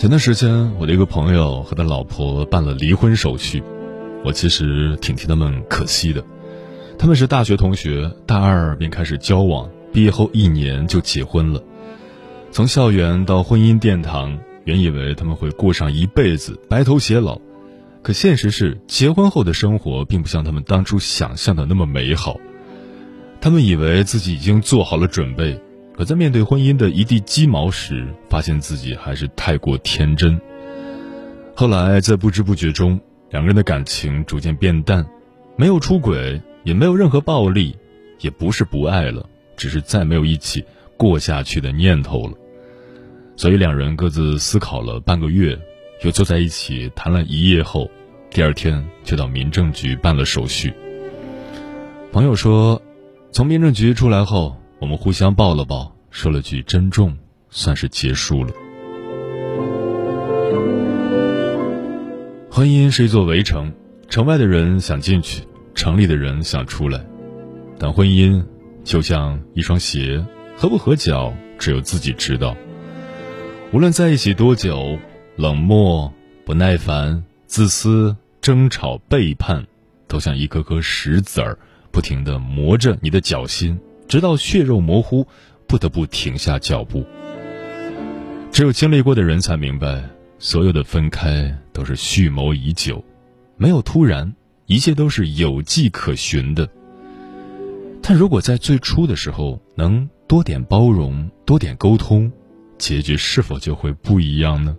前段时间，我的一个朋友和他老婆办了离婚手续，我其实挺替他们可惜的。他们是大学同学，大二便开始交往，毕业后一年就结婚了。从校园到婚姻殿堂，原以为他们会过上一辈子白头偕老，可现实是，结婚后的生活并不像他们当初想象的那么美好。他们以为自己已经做好了准备。可在面对婚姻的一地鸡毛时，发现自己还是太过天真。后来在不知不觉中，两个人的感情逐渐变淡，没有出轨，也没有任何暴力，也不是不爱了，只是再没有一起过下去的念头了。所以两人各自思考了半个月，又坐在一起谈了一夜后，第二天就到民政局办了手续。朋友说，从民政局出来后。我们互相抱了抱，说了句“珍重”，算是结束了。婚姻是一座围城，城外的人想进去，城里的人想出来。但婚姻就像一双鞋，合不合脚，只有自己知道。无论在一起多久，冷漠、不耐烦、自私、争吵、背叛，都像一颗颗石子儿，不停的磨着你的脚心。直到血肉模糊，不得不停下脚步。只有经历过的人才明白，所有的分开都是蓄谋已久，没有突然，一切都是有迹可循的。但如果在最初的时候能多点包容，多点沟通，结局是否就会不一样呢？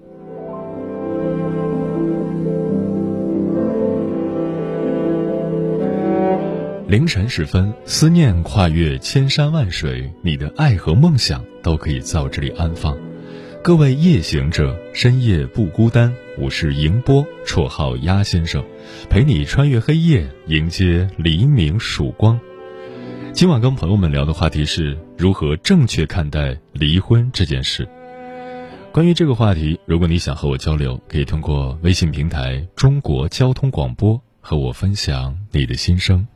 凌晨时分，思念跨越千山万水，你的爱和梦想都可以在我这里安放。各位夜行者，深夜不孤单。我是迎波，绰号鸭先生，陪你穿越黑夜，迎接黎明曙光。今晚跟朋友们聊的话题是如何正确看待离婚这件事。关于这个话题，如果你想和我交流，可以通过微信平台“中国交通广播”和我分享你的心声。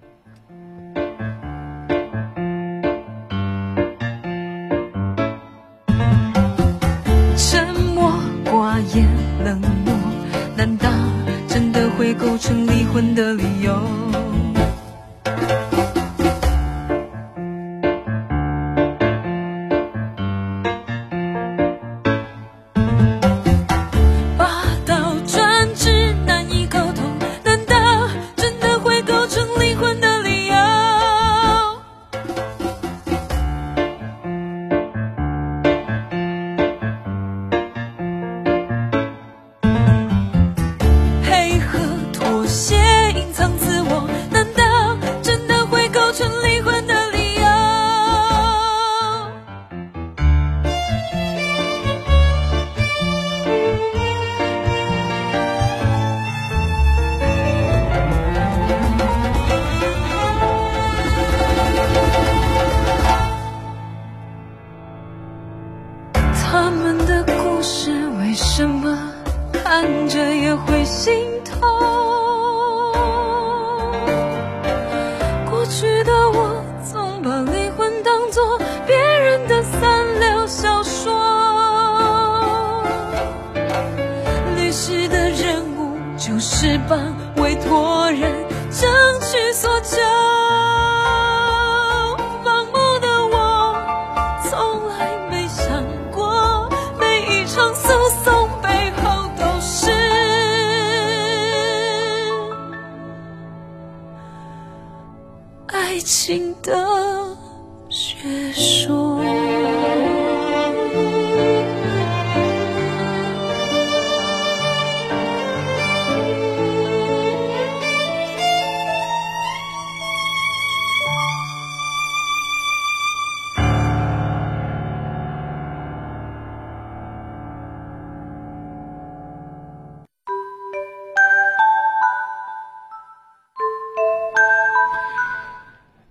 魂的灵。用是帮委托人争取所求。盲目的我从来没想过，每一场诉讼背后都是爱情的。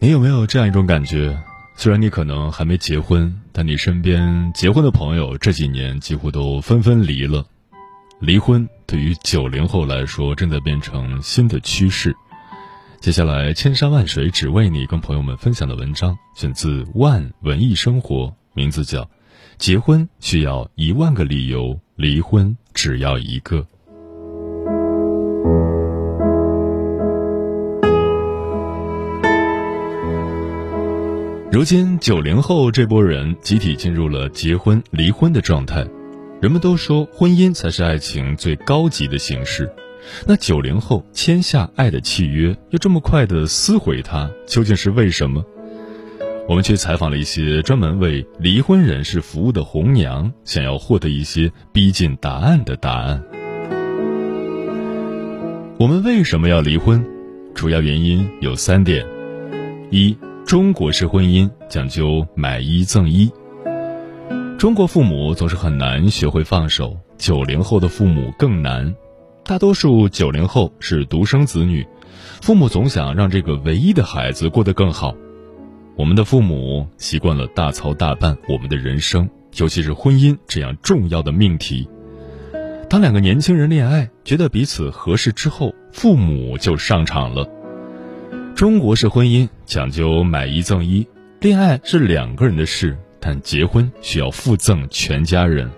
你有没有这样一种感觉？虽然你可能还没结婚，但你身边结婚的朋友这几年几乎都纷纷离了。离婚对于九零后来说正在变成新的趋势。接下来，千山万水只为你，跟朋友们分享的文章选自《万文艺生活》，名字叫《结婚需要一万个理由，离婚只要一个》。如今，九零后这波人集体进入了结婚、离婚的状态。人们都说婚姻才是爱情最高级的形式。那九零后签下爱的契约，又这么快的撕毁它，究竟是为什么？我们去采访了一些专门为离婚人士服务的红娘，想要获得一些逼近答案的答案。我们为什么要离婚？主要原因有三点：一。中国式婚姻讲究买一赠一。中国父母总是很难学会放手，九零后的父母更难。大多数九零后是独生子女，父母总想让这个唯一的孩子过得更好。我们的父母习惯了大操大办我们的人生，尤其是婚姻这样重要的命题。当两个年轻人恋爱，觉得彼此合适之后，父母就上场了。中国式婚姻讲究买一赠一，恋爱是两个人的事，但结婚需要附赠全家人。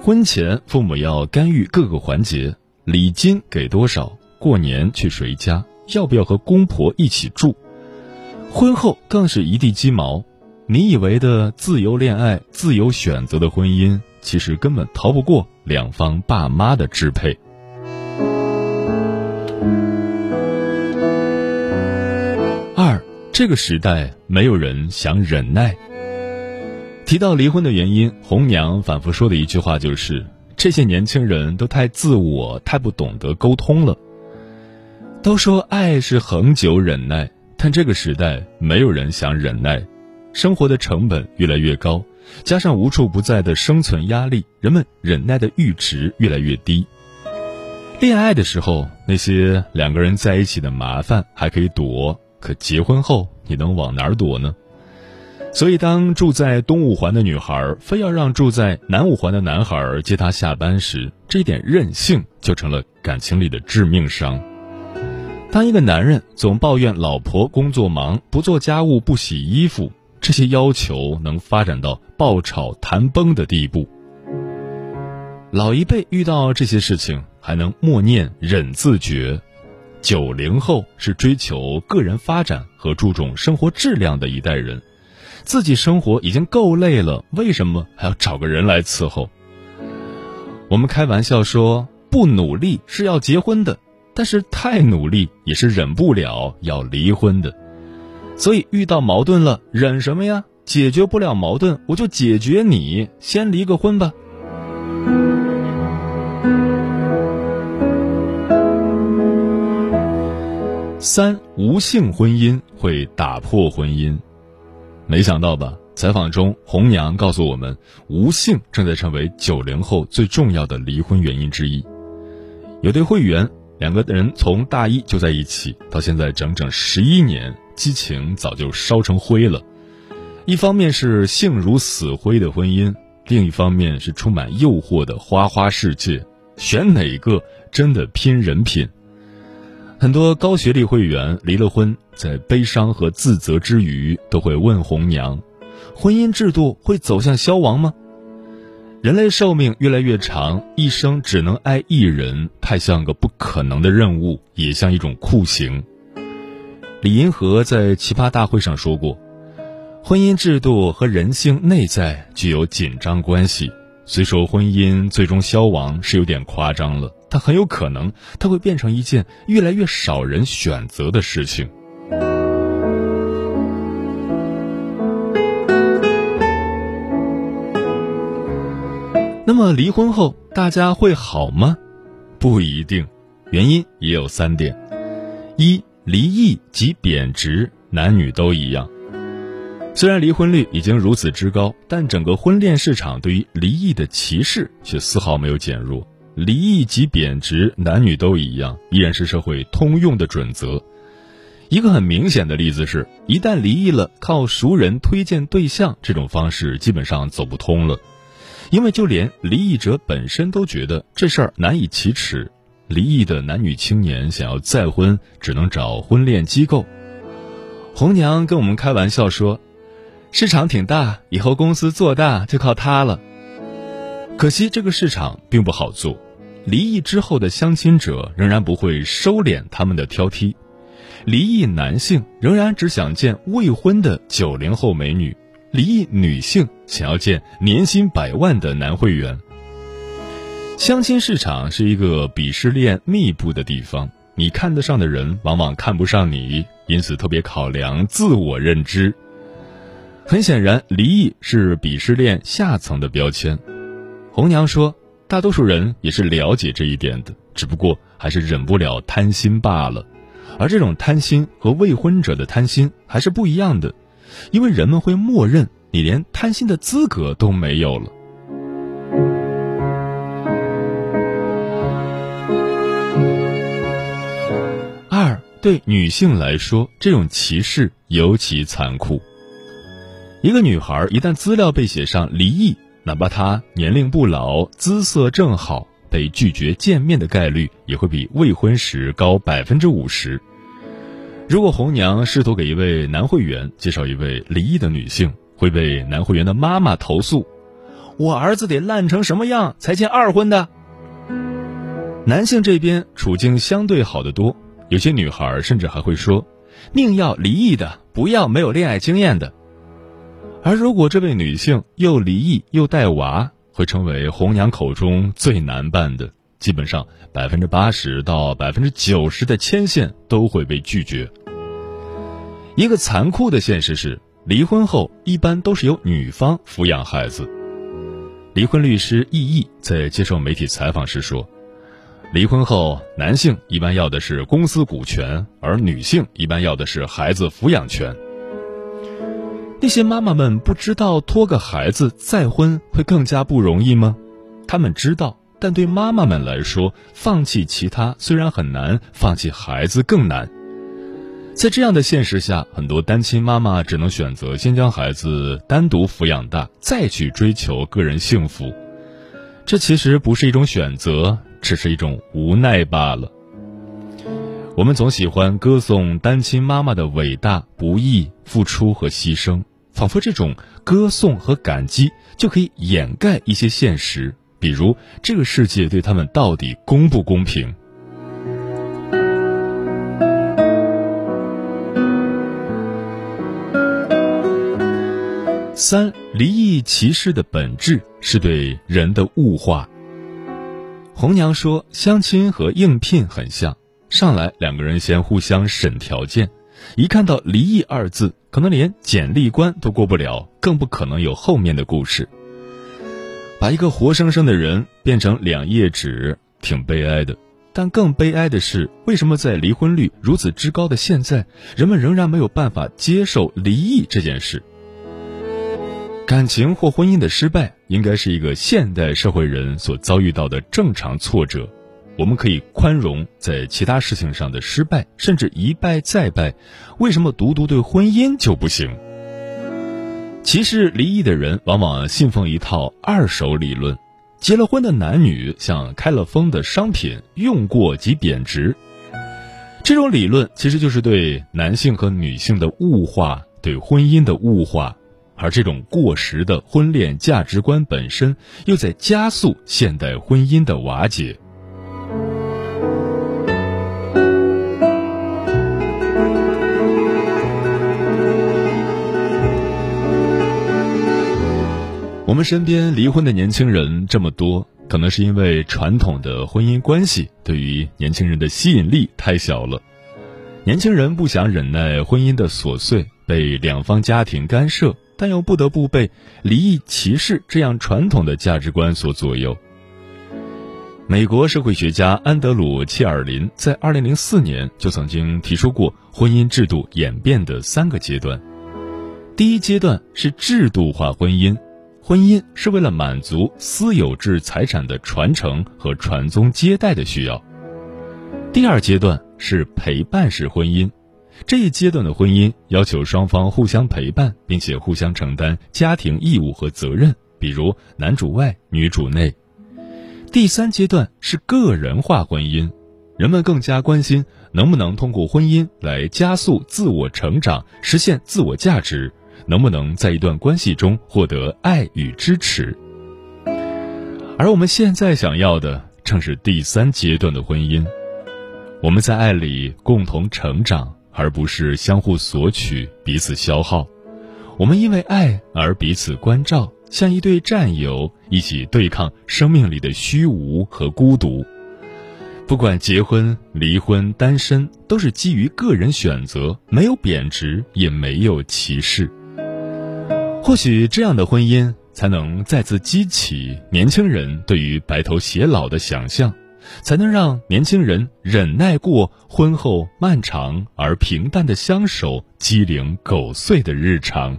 婚前父母要干预各个环节，礼金给多少，过年去谁家，要不要和公婆一起住。婚后更是一地鸡毛，你以为的自由恋爱、自由选择的婚姻，其实根本逃不过两方爸妈的支配。这个时代没有人想忍耐。提到离婚的原因，红娘反复说的一句话就是：这些年轻人都太自我，太不懂得沟通了。都说爱是恒久忍耐，但这个时代没有人想忍耐。生活的成本越来越高，加上无处不在的生存压力，人们忍耐的阈值越来越低。恋爱的时候，那些两个人在一起的麻烦还可以躲。可结婚后，你能往哪儿躲呢？所以，当住在东五环的女孩非要让住在南五环的男孩接她下班时，这一点任性就成了感情里的致命伤。当一个男人总抱怨老婆工作忙、不做家务、不洗衣服，这些要求能发展到爆炒谈崩的地步。老一辈遇到这些事情，还能默念忍字诀。九零后是追求个人发展和注重生活质量的一代人，自己生活已经够累了，为什么还要找个人来伺候？我们开玩笑说，不努力是要结婚的，但是太努力也是忍不了要离婚的。所以遇到矛盾了，忍什么呀？解决不了矛盾，我就解决你，先离个婚吧。三无性婚姻会打破婚姻，没想到吧？采访中，红娘告诉我们，无性正在成为九零后最重要的离婚原因之一。有对会员，两个人从大一就在一起，到现在整整十一年，激情早就烧成灰了。一方面是性如死灰的婚姻，另一方面是充满诱惑的花花世界，选哪个真的拼人品？很多高学历会员离了婚，在悲伤和自责之余，都会问红娘：“婚姻制度会走向消亡吗？”人类寿命越来越长，一生只能爱一人，太像个不可能的任务，也像一种酷刑。李银河在奇葩大会上说过：“婚姻制度和人性内在具有紧张关系。虽说婚姻最终消亡是有点夸张了。”他很有可能他会变成一件越来越少人选择的事情。那么离婚后大家会好吗？不一定原因也有三点。一离异即贬值男女都一样。虽然离婚率已经如此之高但整个婚恋市场对于离异的歧视却丝毫没有减弱离异即贬值，男女都一样，依然是社会通用的准则。一个很明显的例子是，一旦离异了，靠熟人推荐对象这种方式基本上走不通了，因为就连离异者本身都觉得这事儿难以启齿。离异的男女青年想要再婚，只能找婚恋机构。红娘跟我们开玩笑说。市场挺大，以后公司做大就靠它了。可惜这个市场并不好做，离异之后的相亲者仍然不会收敛他们的挑剔，离异男性仍然只想见未婚的九零后美女，离异女性想要见年薪百万的男会员。相亲市场是一个鄙视链密布的地方，你看得上的人往往看不上你，因此特别考量自我认知。很显然，离异是鄙视链下层的标签。红娘说，大多数人也是了解这一点的，只不过还是忍不了贪心罢了。而这种贪心和未婚者的贪心还是不一样的，因为人们会默认你连贪心的资格都没有了。二，对女性来说，这种歧视尤其残酷。一个女孩一旦资料被写上离异，哪怕他年龄不老、姿色正好，被拒绝见面的概率也会比未婚时高百分之五十。如果红娘试图给一位男会员介绍一位离异的女性，会被男会员的妈妈投诉：“我儿子得烂成什么样才见二婚的？”男性这边处境相对好得多，有些女孩甚至还会说：“宁要离异的，不要没有恋爱经验的。”而如果这位女性又离异又带娃，会成为红娘口中最难办的。基本上百分之八十到百分之九十的牵线都会被拒绝。一个残酷的现实是，离婚后一般都是由女方抚养孩子。离婚律师易易在接受媒体采访时说，离婚后男性一般要的是公司股权，而女性一般要的是孩子抚养权。那些妈妈们不知道拖个孩子再婚会更加不容易吗？他们知道，但对妈妈们来说，放弃其他虽然很难，放弃孩子更难。在这样的现实下，很多单亲妈妈只能选择先将孩子单独抚养大，再去追求个人幸福。这其实不是一种选择，只是一种无奈罢了。我们总喜欢歌颂单亲妈妈的伟大、不易、付出和牺牲，仿佛这种歌颂和感激就可以掩盖一些现实，比如这个世界对他们到底公不公平。三，离异歧视的本质是对人的物化。红娘说，相亲和应聘很像。上来两个人先互相审条件，一看到“离异”二字，可能连简历关都过不了，更不可能有后面的故事。把一个活生生的人变成两页纸，挺悲哀的。但更悲哀的是，为什么在离婚率如此之高的现在，人们仍然没有办法接受离异这件事？感情或婚姻的失败，应该是一个现代社会人所遭遇到的正常挫折。我们可以宽容在其他事情上的失败，甚至一败再败，为什么独独对婚姻就不行？歧视离异的人往往信奉一套二手理论：结了婚的男女像开了封的商品，用过即贬值。这种理论其实就是对男性和女性的物化，对婚姻的物化，而这种过时的婚恋价值观本身，又在加速现代婚姻的瓦解。我们身边离婚的年轻人这么多，可能是因为传统的婚姻关系对于年轻人的吸引力太小了。年轻人不想忍耐婚姻的琐碎，被两方家庭干涉，但又不得不被离异歧视这样传统的价值观所左右。美国社会学家安德鲁·切尔林在2004年就曾经提出过婚姻制度演变的三个阶段。第一阶段是制度化婚姻，婚姻是为了满足私有制财产的传承和传宗接代的需要。第二阶段是陪伴式婚姻，这一阶段的婚姻要求双方互相陪伴，并且互相承担家庭义务和责任，比如男主外女主内。第三阶段是个人化婚姻，人们更加关心能不能通过婚姻来加速自我成长、实现自我价值，能不能在一段关系中获得爱与支持。而我们现在想要的正是第三阶段的婚姻，我们在爱里共同成长，而不是相互索取、彼此消耗。我们因为爱而彼此关照。像一对战友，一起对抗生命里的虚无和孤独。不管结婚、离婚、单身，都是基于个人选择，没有贬值，也没有歧视。或许这样的婚姻，才能再次激起年轻人对于白头偕老的想象，才能让年轻人忍耐过婚后漫长而平淡的相守，鸡零狗碎的日常。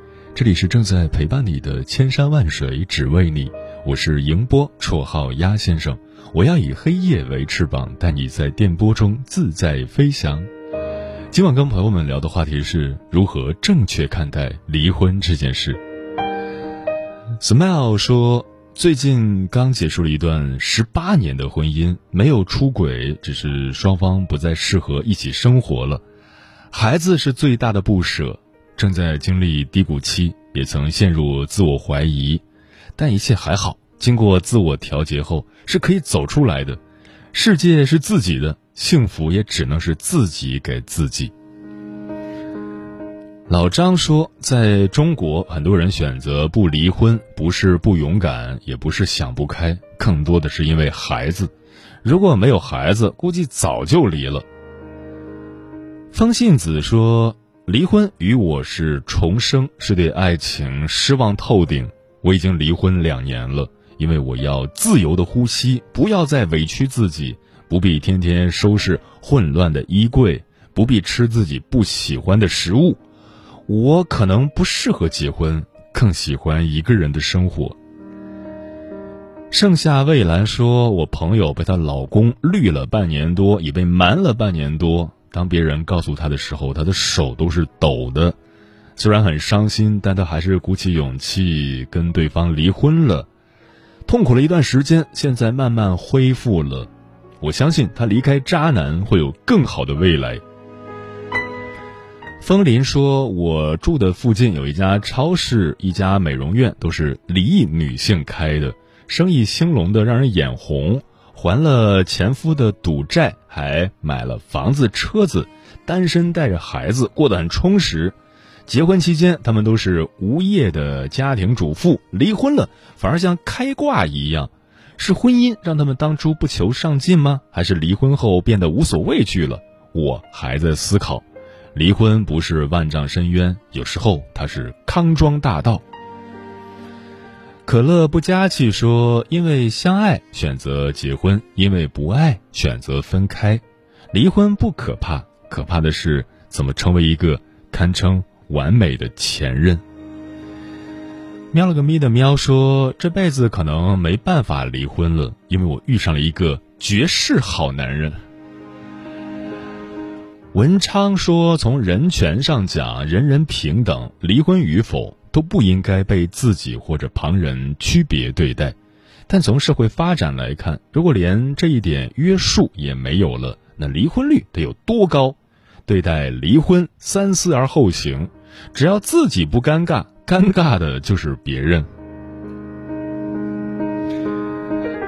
这里是正在陪伴你的千山万水只为你，我是迎波，绰号鸭先生。我要以黑夜为翅膀，带你在电波中自在飞翔。今晚跟朋友们聊的话题是如何正确看待离婚这件事。Smile 说，最近刚结束了一段十八年的婚姻，没有出轨，只是双方不再适合一起生活了。孩子是最大的不舍，正在经历低谷期，也曾陷入自我怀疑，但一切还好。经过自我调节后，是可以走出来的。世界是自己的，幸福也只能是自己给自己。老张说，在中国，很多人选择不离婚，不是不勇敢，也不是想不开，更多的是因为孩子。如果没有孩子，估计早就离了。方信子说：“离婚与我是重生，是对爱情失望透顶。我已经离婚两年了，因为我要自由的呼吸，不要再委屈自己，不必天天收拾混乱的衣柜，不必吃自己不喜欢的食物。我可能不适合结婚，更喜欢一个人的生活。”盛夏蔚蓝说：“我朋友被她老公绿了半年多，也被瞒了半年多。”当别人告诉他的时候，他的手都是抖的，虽然很伤心，但他还是鼓起勇气跟对方离婚了。痛苦了一段时间，现在慢慢恢复了。我相信他离开渣男会有更好的未来。风林说：“我住的附近有一家超市，一家美容院，都是离异女性开的，生意兴隆的让人眼红。”还了前夫的赌债，还买了房子、车子，单身带着孩子过得很充实。结婚期间，他们都是无业的家庭主妇。离婚了，反而像开挂一样。是婚姻让他们当初不求上进吗？还是离婚后变得无所畏惧了？我还在思考。离婚不是万丈深渊，有时候它是康庄大道。可乐不加气说：“因为相爱选择结婚，因为不爱选择分开。离婚不可怕，可怕的是怎么成为一个堪称完美的前任。”喵了个咪的喵说：“这辈子可能没办法离婚了，因为我遇上了一个绝世好男人。”文昌说：“从人权上讲，人人平等，离婚与否都不应该被自己或者旁人区别对待。但从社会发展来看，如果连这一点约束也没有了，那离婚率得有多高？对待离婚，三思而后行，只要自己不尴尬，尴尬的就是别人。”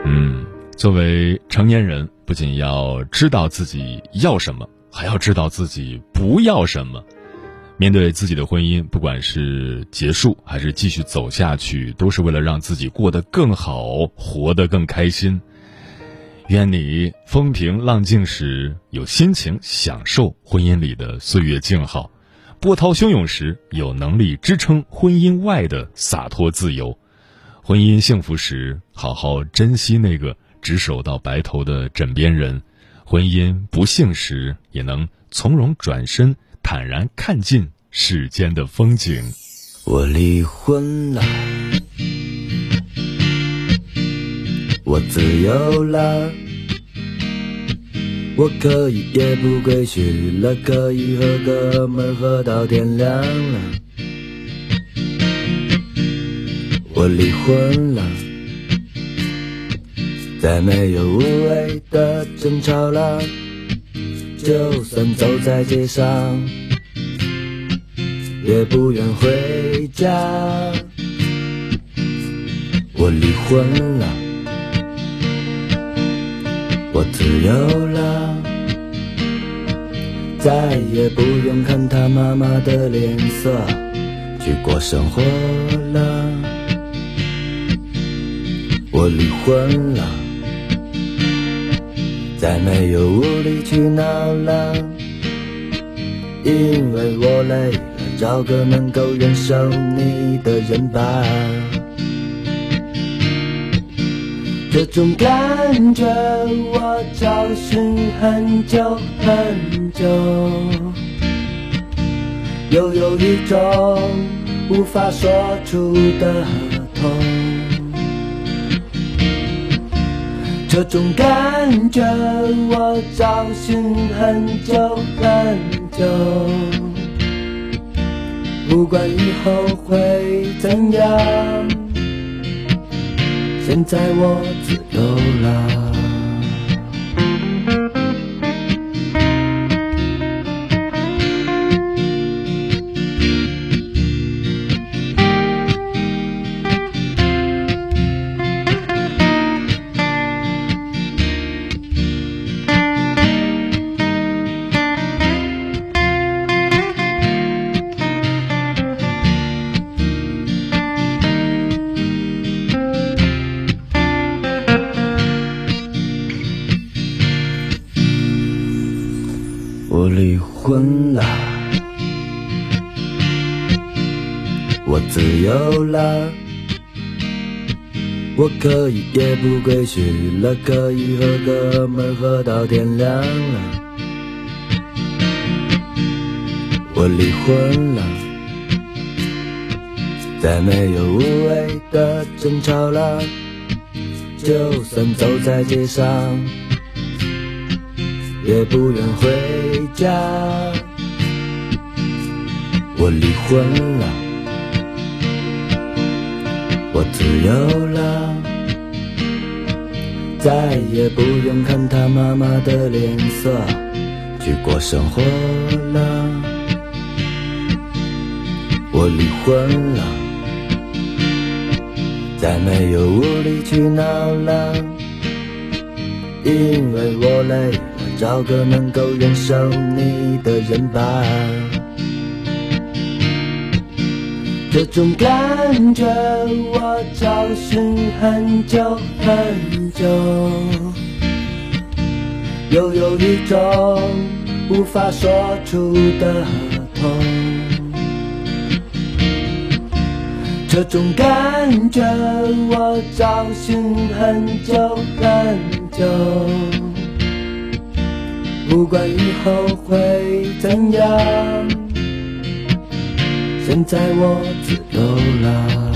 嗯，作为成年人，不仅要知道自己要什么。还要知道自己不要什么，面对自己的婚姻，不管是结束还是继续走下去，都是为了让自己过得更好，活得更开心。愿你风平浪静时有心情享受婚姻里的岁月静好，波涛汹涌时有能力支撑婚姻外的洒脱自由。婚姻幸福时，好好珍惜那个执手到白头的枕边人。婚姻不幸时，也能从容转身，坦然看尽世间的风景。我离婚了，我自由了，我可以夜不归去了，可以和哥们喝到天亮了。我离婚了。再没有无谓的争吵了，就算走在街上，也不愿回家。我离婚了，我自由了，再也不用看他妈妈的脸色去过生活了。我离婚了。再没有无理取闹了，因为我累了，找个能够忍受你的人吧。这种感觉我找寻很久很久，又有一种无法说出的痛。这种感觉我找寻很久很久，不管以后会怎样，现在我自由了。有了，我可以夜不归去了，可以和哥们喝到天亮了。我离婚了，再没有无谓的争吵了，就算走在街上。也不愿回家。我离婚了，我自由了，再也不用看他妈妈的脸色去过生活了。我离婚了，再没有无理取闹了，因为我累了。找个能够忍受你的人吧。这种感觉我找寻很久很久，又有一种无法说出的痛。这种感觉我找寻很久很久。不管以后会怎样，现在我自由了。